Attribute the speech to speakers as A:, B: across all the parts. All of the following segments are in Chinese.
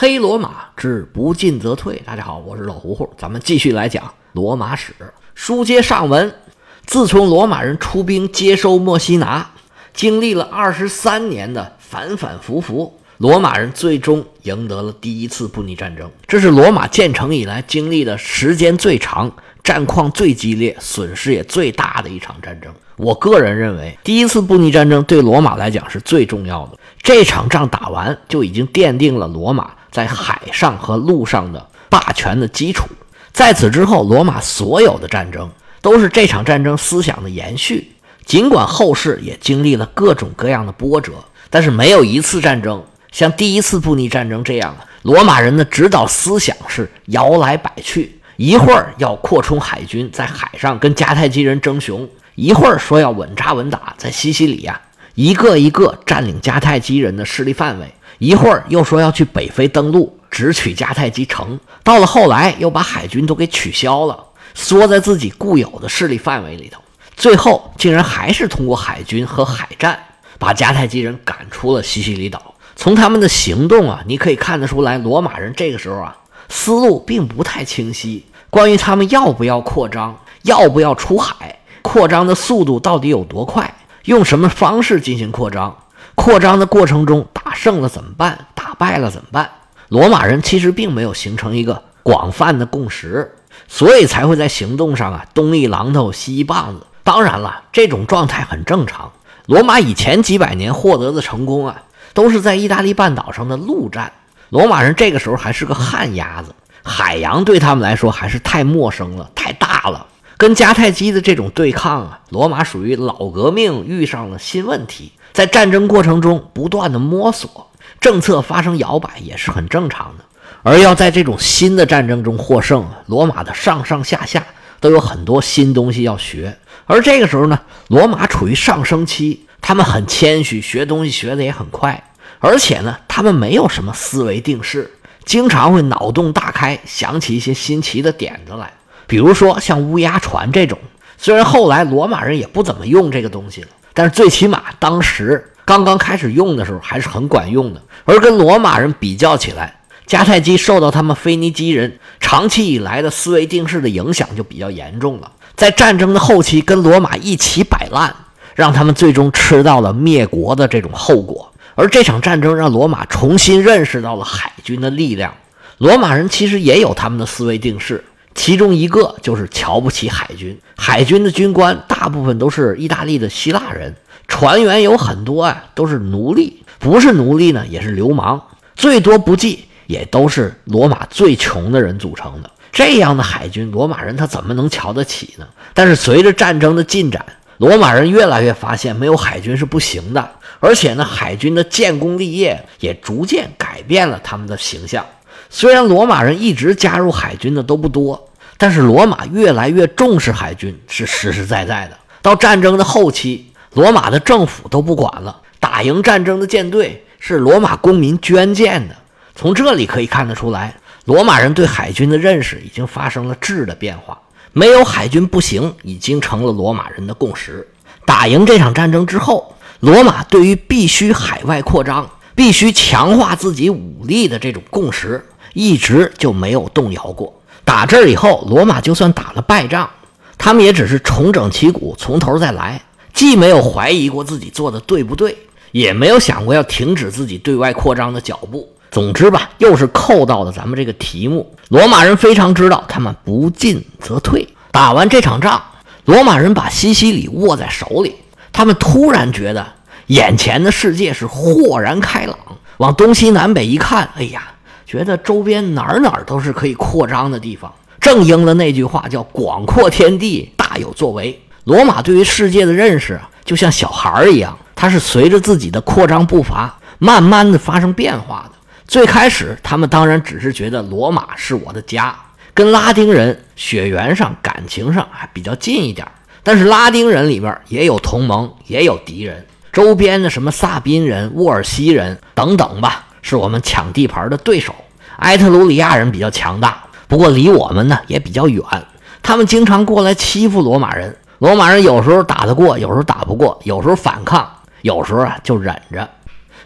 A: 黑罗马之不进则退。大家好，我是老胡胡，咱们继续来讲罗马史。书接上文，自从罗马人出兵接收墨西拿，经历了二十三年的反反复复，罗马人最终赢得了第一次布匿战争。这是罗马建成以来经历的时间最长、战况最激烈、损失也最大的一场战争。我个人认为，第一次布匿战争对罗马来讲是最重要的。这场仗打完，就已经奠定了罗马。在海上和陆上的霸权的基础，在此之后，罗马所有的战争都是这场战争思想的延续。尽管后世也经历了各种各样的波折，但是没有一次战争像第一次布匿战争这样，罗马人的指导思想是摇来摆去，一会儿要扩充海军，在海上跟迦太基人争雄，一会儿说要稳扎稳打，在西西里呀，一个一个占领迦太基人的势力范围。一会儿又说要去北非登陆，直取迦太基城。到了后来，又把海军都给取消了，缩在自己固有的势力范围里头。最后，竟然还是通过海军和海战，把迦太基人赶出了西西里岛。从他们的行动啊，你可以看得出来，罗马人这个时候啊，思路并不太清晰。关于他们要不要扩张，要不要出海，扩张的速度到底有多快，用什么方式进行扩张？扩张的过程中打胜了怎么办？打败了怎么办？罗马人其实并没有形成一个广泛的共识，所以才会在行动上啊东一榔头西一棒子。当然了，这种状态很正常。罗马以前几百年获得的成功啊，都是在意大利半岛上的陆战。罗马人这个时候还是个旱鸭子，海洋对他们来说还是太陌生了，太大了。跟迦太基的这种对抗啊，罗马属于老革命遇上了新问题。在战争过程中不断的摸索，政策发生摇摆也是很正常的。而要在这种新的战争中获胜，罗马的上上下下都有很多新东西要学。而这个时候呢，罗马处于上升期，他们很谦虚，学东西学的也很快。而且呢，他们没有什么思维定式，经常会脑洞大开，想起一些新奇的点子来。比如说像乌鸦船这种，虽然后来罗马人也不怎么用这个东西了。但是最起码当时刚刚开始用的时候还是很管用的，而跟罗马人比较起来，迦太基受到他们腓尼基人长期以来的思维定式的影响就比较严重了，在战争的后期跟罗马一起摆烂，让他们最终吃到了灭国的这种后果。而这场战争让罗马重新认识到了海军的力量。罗马人其实也有他们的思维定式。其中一个就是瞧不起海军，海军的军官大部分都是意大利的希腊人，船员有很多啊，都是奴隶，不是奴隶呢也是流氓，最多不济也都是罗马最穷的人组成的。这样的海军，罗马人他怎么能瞧得起呢？但是随着战争的进展，罗马人越来越发现没有海军是不行的，而且呢，海军的建功立业也逐渐改变了他们的形象。虽然罗马人一直加入海军的都不多，但是罗马越来越重视海军是实实在在的。到战争的后期，罗马的政府都不管了，打赢战争的舰队是罗马公民捐建的。从这里可以看得出来，罗马人对海军的认识已经发生了质的变化。没有海军不行，已经成了罗马人的共识。打赢这场战争之后，罗马对于必须海外扩张、必须强化自己武力的这种共识。一直就没有动摇过。打这儿以后，罗马就算打了败仗，他们也只是重整旗鼓，从头再来，既没有怀疑过自己做的对不对，也没有想过要停止自己对外扩张的脚步。总之吧，又是扣到了咱们这个题目。罗马人非常知道，他们不进则退。打完这场仗，罗马人把西西里握在手里，他们突然觉得眼前的世界是豁然开朗。往东西南北一看，哎呀！觉得周边哪儿哪儿都是可以扩张的地方，正应了那句话，叫“广阔天地，大有作为”。罗马对于世界的认识啊，就像小孩儿一样，他是随着自己的扩张步伐，慢慢的发生变化的。最开始，他们当然只是觉得罗马是我的家，跟拉丁人血缘上、感情上还比较近一点。但是拉丁人里边也有同盟，也有敌人，周边的什么萨宾人、沃尔西人等等吧。是我们抢地盘的对手，埃特鲁里亚人比较强大，不过离我们呢也比较远。他们经常过来欺负罗马人，罗马人有时候打得过，有时候打不过，有时候反抗，有时候啊就忍着。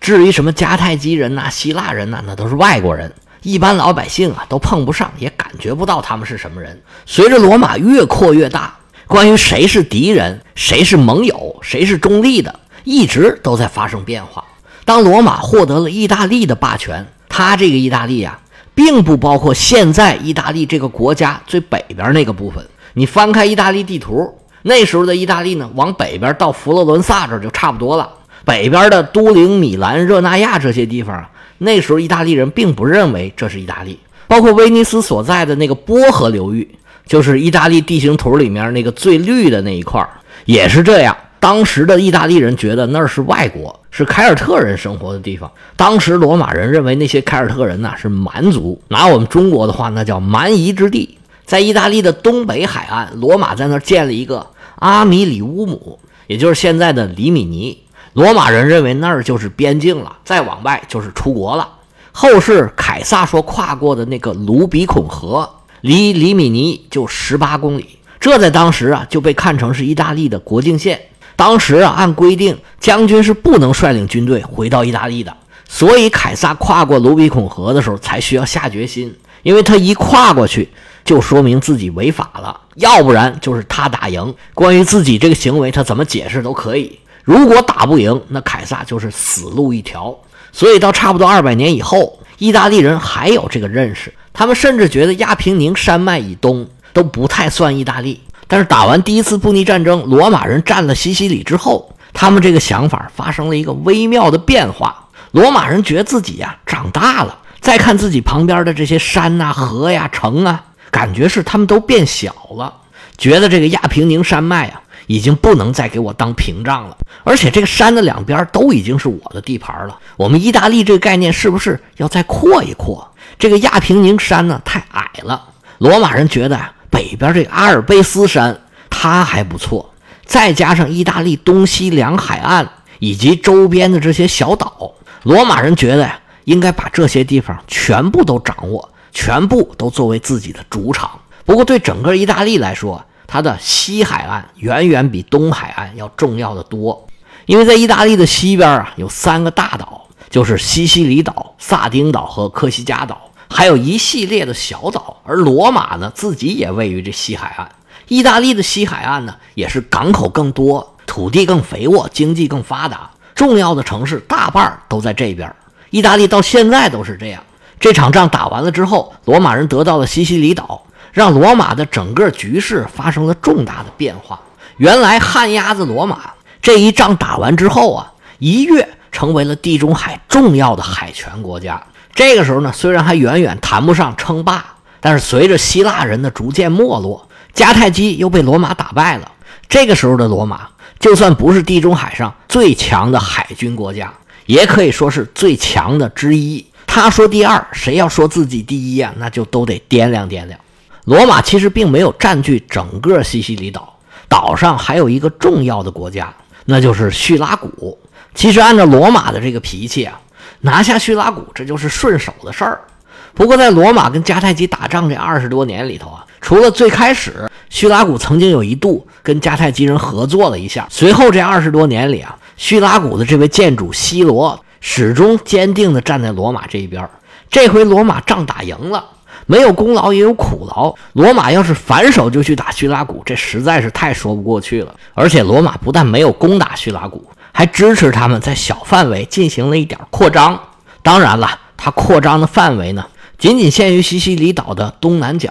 A: 至于什么迦太基人呐、希腊人呐，那都是外国人，一般老百姓啊都碰不上，也感觉不到他们是什么人。随着罗马越扩越大，关于谁是敌人、谁是盟友、谁是中立的，一直都在发生变化。当罗马获得了意大利的霸权，他这个意大利呀，并不包括现在意大利这个国家最北边那个部分。你翻开意大利地图，那时候的意大利呢，往北边到佛罗伦萨这就差不多了。北边的都灵、米兰、热那亚这些地方啊，那时候意大利人并不认为这是意大利。包括威尼斯所在的那个波河流域，就是意大利地形图里面那个最绿的那一块，也是这样。当时的意大利人觉得那是外国，是凯尔特人生活的地方。当时罗马人认为那些凯尔特人呢是蛮族，拿我们中国的话，那叫蛮夷之地。在意大利的东北海岸，罗马在那儿建了一个阿米里乌姆，也就是现在的里米尼。罗马人认为那儿就是边境了，再往外就是出国了。后世凯撒说跨过的那个卢比孔河，离里米尼就十八公里，这在当时啊就被看成是意大利的国境线。当时啊，按规定，将军是不能率领军队回到意大利的。所以，凯撒跨过卢比孔河的时候，才需要下决心，因为他一跨过去，就说明自己违法了；要不然就是他打赢。关于自己这个行为，他怎么解释都可以。如果打不赢，那凯撒就是死路一条。所以，到差不多二百年以后，意大利人还有这个认识，他们甚至觉得亚平宁山脉以东都不太算意大利。但是打完第一次布匿战争，罗马人占了西西里之后，他们这个想法发生了一个微妙的变化。罗马人觉得自己呀长大了，再看自己旁边的这些山呐、河呀、城啊，感觉是他们都变小了，觉得这个亚平宁山脉啊已经不能再给我当屏障了，而且这个山的两边都已经是我的地盘了。我们意大利这个概念是不是要再扩一扩？这个亚平宁山呢太矮了，罗马人觉得呀。北边这个阿尔卑斯山，它还不错，再加上意大利东西两海岸以及周边的这些小岛，罗马人觉得呀，应该把这些地方全部都掌握，全部都作为自己的主场。不过，对整个意大利来说，它的西海岸远远比东海岸要重要的多，因为在意大利的西边啊，有三个大岛，就是西西里岛、萨丁岛和科西嘉岛。还有一系列的小岛，而罗马呢，自己也位于这西海岸。意大利的西海岸呢，也是港口更多，土地更肥沃，经济更发达，重要的城市大半都在这边。意大利到现在都是这样。这场仗打完了之后，罗马人得到了西西里岛，让罗马的整个局势发生了重大的变化。原来旱鸭子罗马这一仗打完之后啊，一跃成为了地中海重要的海权国家。这个时候呢，虽然还远远谈不上称霸，但是随着希腊人的逐渐没落，迦太基又被罗马打败了。这个时候的罗马，就算不是地中海上最强的海军国家，也可以说是最强的之一。他说第二，谁要说自己第一啊，那就都得掂量掂量。罗马其实并没有占据整个西西里岛，岛上还有一个重要的国家，那就是叙拉古。其实按照罗马的这个脾气啊。拿下叙拉古，这就是顺手的事儿。不过，在罗马跟迦太基打仗这二十多年里头啊，除了最开始叙拉古曾经有一度跟迦太基人合作了一下，随后这二十多年里啊，叙拉古的这位建主西罗始终坚定地站在罗马这一边。这回罗马仗打赢了，没有功劳也有苦劳。罗马要是反手就去打叙拉古，这实在是太说不过去了。而且，罗马不但没有攻打叙拉古。还支持他们在小范围进行了一点扩张。当然了，他扩张的范围呢，仅仅限于西西里岛的东南角。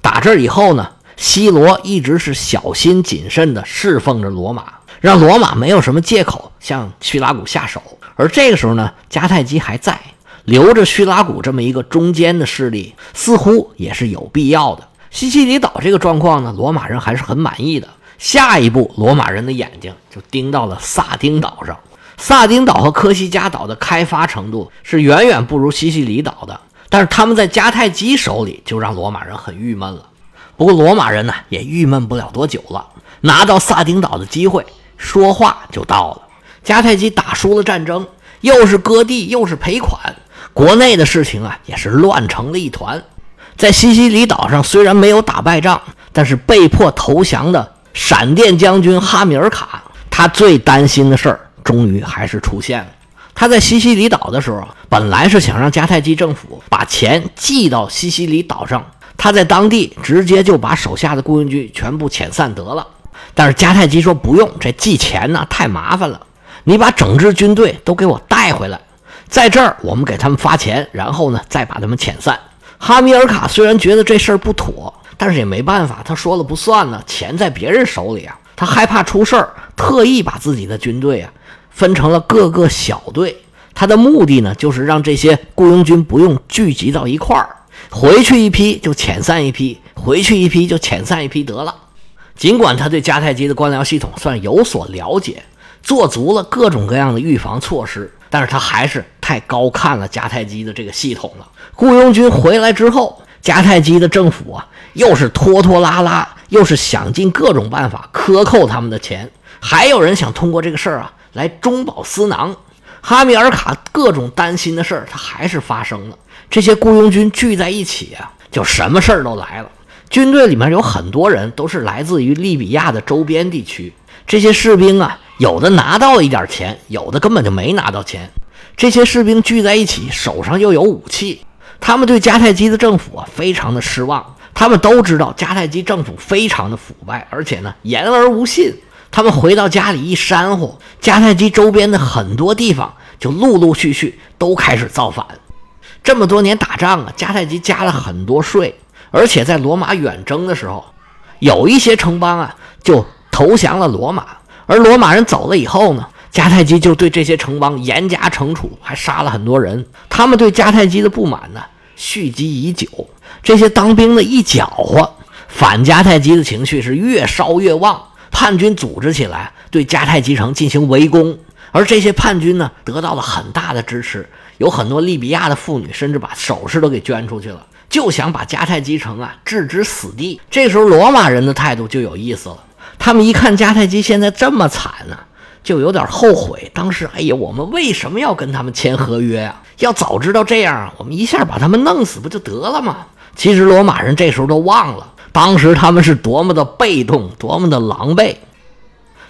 A: 打这以后呢，西罗一直是小心谨慎地侍奉着罗马，让罗马没有什么借口向叙拉古下手。而这个时候呢，迦太基还在，留着叙拉古这么一个中间的势力，似乎也是有必要的。西西里岛这个状况呢，罗马人还是很满意的。下一步，罗马人的眼睛就盯到了萨丁岛上。萨丁岛和科西嘉岛的开发程度是远远不如西西里岛的，但是他们在迦太基手里就让罗马人很郁闷了。不过罗马人呢也郁闷不了多久了，拿到萨丁岛的机会，说话就到了。迦太基打输了战争，又是割地又是赔款，国内的事情啊也是乱成了一团。在西西里岛上虽然没有打败仗，但是被迫投降的。闪电将军哈米尔卡，他最担心的事儿终于还是出现了。他在西西里岛的时候，本来是想让迦太基政府把钱寄到西西里岛上，他在当地直接就把手下的雇佣军全部遣散得了。但是迦太基说不用，这寄钱呢太麻烦了，你把整支军队都给我带回来，在这儿我们给他们发钱，然后呢再把他们遣散。哈米尔卡虽然觉得这事儿不妥，但是也没办法，他说了不算呢，钱在别人手里啊，他害怕出事儿，特意把自己的军队啊。分成了各个小队，他的目的呢，就是让这些雇佣军不用聚集到一块儿，回去一批就遣散一批，回去一批就遣散一批得了。尽管他对迦太基的官僚系统算有所了解，做足了各种各样的预防措施，但是他还是太高看了迦太基的这个系统了。雇佣军回来之后，迦太基的政府啊，又是拖拖拉拉，又是想尽各种办法克扣他们的钱，还有人想通过这个事儿啊。来中饱私囊，哈米尔卡各种担心的事儿，他还是发生了。这些雇佣军聚在一起啊，就什么事儿都来了。军队里面有很多人都是来自于利比亚的周边地区。这些士兵啊，有的拿到一点钱，有的根本就没拿到钱。这些士兵聚在一起，手上又有武器，他们对迦太基的政府啊非常的失望。他们都知道迦太基政府非常的腐败，而且呢言而无信。他们回到家里一煽呼，迦太基周边的很多地方就陆陆续续都开始造反。这么多年打仗啊，迦太基加了很多税，而且在罗马远征的时候，有一些城邦啊就投降了罗马。而罗马人走了以后呢，迦太基就对这些城邦严加惩处，还杀了很多人。他们对迦太基的不满呢蓄积已久，这些当兵的一搅和，反迦太基的情绪是越烧越旺。叛军组织起来对迦太基城进行围攻，而这些叛军呢得到了很大的支持，有很多利比亚的妇女甚至把首饰都给捐出去了，就想把迦太基城啊置之死地。这时候罗马人的态度就有意思了，他们一看迦太基现在这么惨呢，就有点后悔。当时，哎呀，我们为什么要跟他们签合约呀？要早知道这样，我们一下把他们弄死不就得了吗？其实罗马人这时候都忘了。当时他们是多么的被动，多么的狼狈，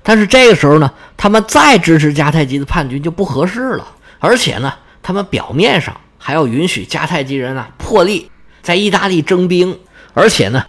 A: 但是这个时候呢，他们再支持迦太基的叛军就不合适了。而且呢，他们表面上还要允许迦太基人啊破例在意大利征兵，而且呢，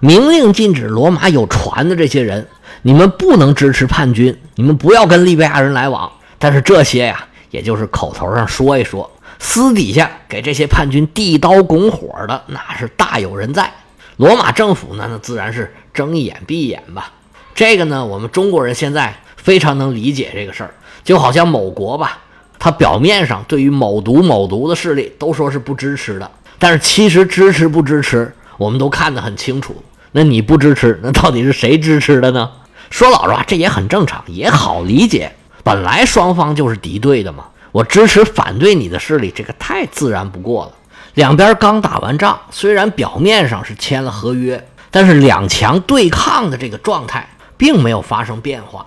A: 明令禁止罗马有船的这些人，你们不能支持叛军，你们不要跟利比亚人来往。但是这些呀，也就是口头上说一说，私底下给这些叛军递刀拱火的那是大有人在。罗马政府呢，那自然是睁一眼闭一眼吧。这个呢，我们中国人现在非常能理解这个事儿。就好像某国吧，他表面上对于某独某独的势力都说是不支持的，但是其实支持不支持，我们都看得很清楚。那你不支持，那到底是谁支持的呢？说老实话，这也很正常，也好理解。本来双方就是敌对的嘛，我支持反对你的势力，这个太自然不过了。两边刚打完仗，虽然表面上是签了合约，但是两强对抗的这个状态并没有发生变化。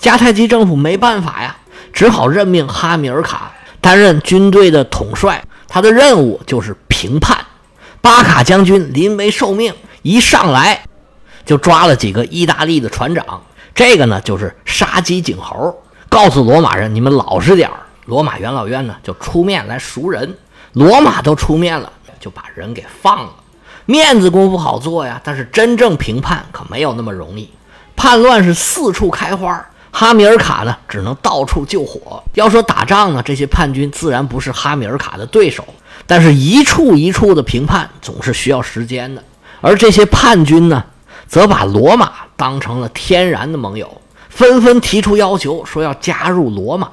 A: 迦太基政府没办法呀，只好任命哈米尔卡担任军队的统帅，他的任务就是平叛。巴卡将军临危受命，一上来就抓了几个意大利的船长，这个呢就是杀鸡儆猴，告诉罗马人你们老实点。罗马元老院呢就出面来赎人。罗马都出面了，就把人给放了，面子功夫好做呀。但是真正平叛可没有那么容易，叛乱是四处开花。哈米尔卡呢，只能到处救火。要说打仗呢，这些叛军自然不是哈米尔卡的对手。但是，一处一处的平叛总是需要时间的。而这些叛军呢，则把罗马当成了天然的盟友，纷纷提出要求，说要加入罗马。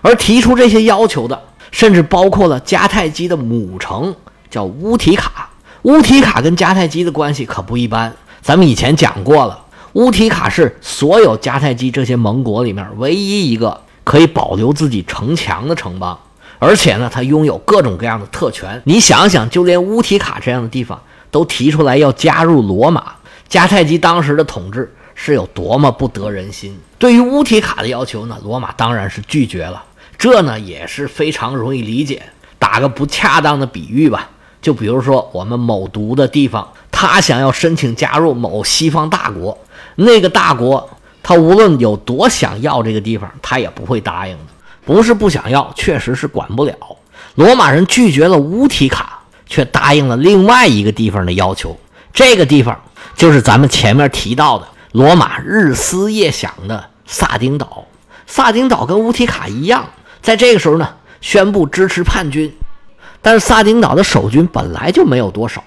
A: 而提出这些要求的。甚至包括了迦太基的母城，叫乌提卡。乌提卡跟迦太基的关系可不一般。咱们以前讲过了，乌提卡是所有迦太基这些盟国里面唯一一个可以保留自己城墙的城邦，而且呢，它拥有各种各样的特权。你想想，就连乌提卡这样的地方都提出来要加入罗马，迦太基当时的统治是有多么不得人心？对于乌提卡的要求呢，罗马当然是拒绝了。这呢也是非常容易理解。打个不恰当的比喻吧，就比如说我们某独的地方，他想要申请加入某西方大国，那个大国他无论有多想要这个地方，他也不会答应的。不是不想要，确实是管不了。罗马人拒绝了乌提卡，却答应了另外一个地方的要求。这个地方就是咱们前面提到的罗马日思夜想的萨丁岛。萨丁岛跟乌提卡一样，在这个时候呢，宣布支持叛军。但是萨丁岛的守军本来就没有多少，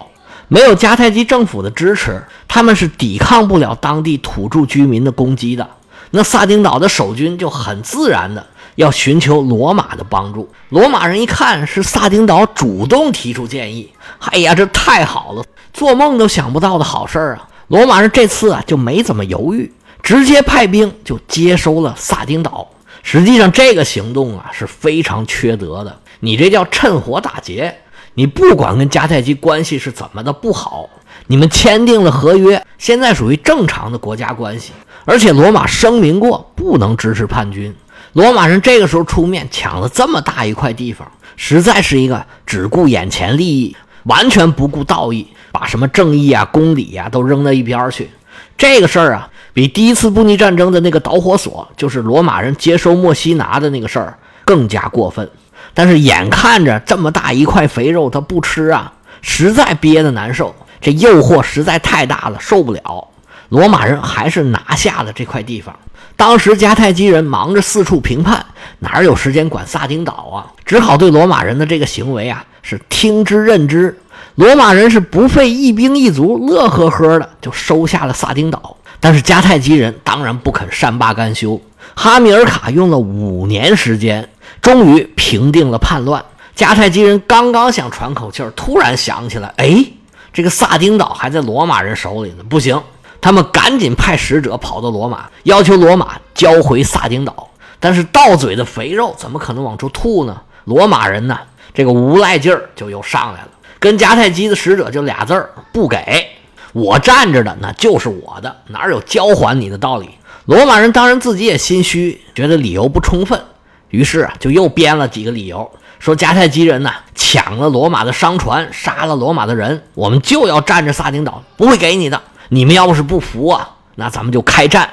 A: 没有迦太基政府的支持，他们是抵抗不了当地土著居民的攻击的。那萨丁岛的守军就很自然的要寻求罗马的帮助。罗马人一看是萨丁岛主动提出建议，哎呀，这太好了，做梦都想不到的好事儿啊！罗马人这次啊就没怎么犹豫，直接派兵就接收了萨丁岛。实际上这个行动啊是非常缺德的，你这叫趁火打劫。你不管跟迦太基关系是怎么的不好，你们签订了合约，现在属于正常的国家关系。而且罗马声明过不能支持叛军，罗马人这个时候出面抢了这么大一块地方，实在是一个只顾眼前利益，完全不顾道义，把什么正义啊、公理啊都扔到一边去。这个事儿啊，比第一次布匿战争的那个导火索，就是罗马人接收墨西拿的那个事儿更加过分。但是眼看着这么大一块肥肉，他不吃啊，实在憋得难受，这诱惑实在太大了，受不了。罗马人还是拿下了这块地方。当时迦太基人忙着四处评判，哪有时间管萨丁岛啊？只好对罗马人的这个行为啊是听之任之。罗马人是不费一兵一卒，乐呵呵的就收下了萨丁岛。但是迦太基人当然不肯善罢甘休。哈米尔卡用了五年时间，终于平定了叛乱。迦太基人刚刚想喘口气儿，突然想起来，哎，这个萨丁岛还在罗马人手里呢，不行。他们赶紧派使者跑到罗马，要求罗马交回萨丁岛。但是到嘴的肥肉怎么可能往出吐呢？罗马人呢，这个无赖劲儿就又上来了，跟迦太基的使者就俩字儿：不给。我站着的那就是我的，哪有交还你的道理？罗马人当然自己也心虚，觉得理由不充分，于是就又编了几个理由，说迦太基人呢抢了罗马的商船，杀了罗马的人，我们就要占着萨丁岛，不会给你的。你们要是不服啊，那咱们就开战。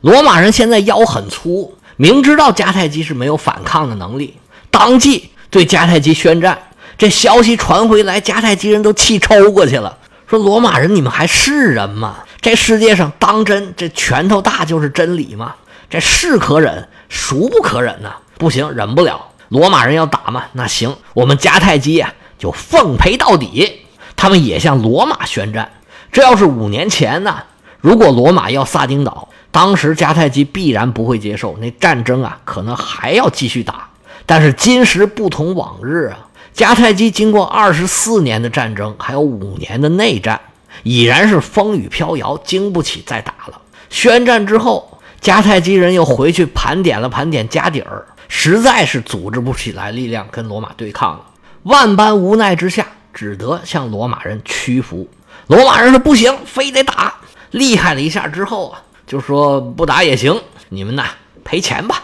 A: 罗马人现在腰很粗，明知道迦太基是没有反抗的能力，当即对迦太基宣战。这消息传回来，迦太基人都气抽过去了，说：“罗马人，你们还是人吗？这世界上当真这拳头大就是真理吗？这是可忍，孰不可忍呢？不行，忍不了。罗马人要打嘛？那行，我们迦太基呀就奉陪到底。他们也向罗马宣战。”这要是五年前呢？如果罗马要萨丁岛，当时迦太基必然不会接受，那战争啊，可能还要继续打。但是今时不同往日啊，迦太基经过二十四年的战争，还有五年的内战，已然是风雨飘摇，经不起再打了。宣战之后，迦太基人又回去盘点了盘点家底儿，实在是组织不起来力量跟罗马对抗了。万般无奈之下，只得向罗马人屈服。罗马人说不行，非得打。厉害了一下之后啊，就说不打也行，你们呐赔钱吧。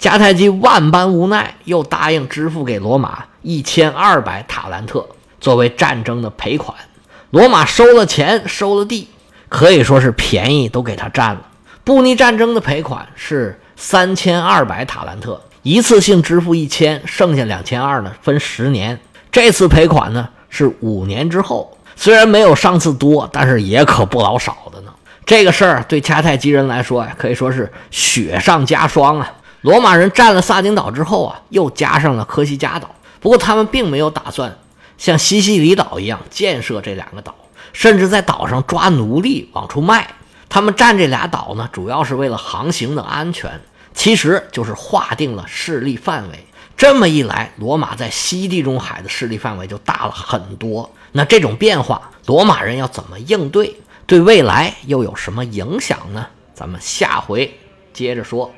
A: 迦太基万般无奈，又答应支付给罗马一千二百塔兰特作为战争的赔款。罗马收了钱，收了地，可以说是便宜都给他占了。布匿战争的赔款是三千二百塔兰特，一次性支付一千，剩下两千二呢分十年。这次赔款呢是五年之后。虽然没有上次多，但是也可不老少的呢。这个事儿对迦太基人来说呀，可以说是雪上加霜啊。罗马人占了萨丁岛之后啊，又加上了科西嘉岛。不过他们并没有打算像西西里岛一样建设这两个岛，甚至在岛上抓奴隶往出卖。他们占这俩岛呢，主要是为了航行的安全，其实就是划定了势力范围。这么一来，罗马在西地中海的势力范围就大了很多。那这种变化，罗马人要怎么应对？对未来又有什么影响呢？咱们下回接着说。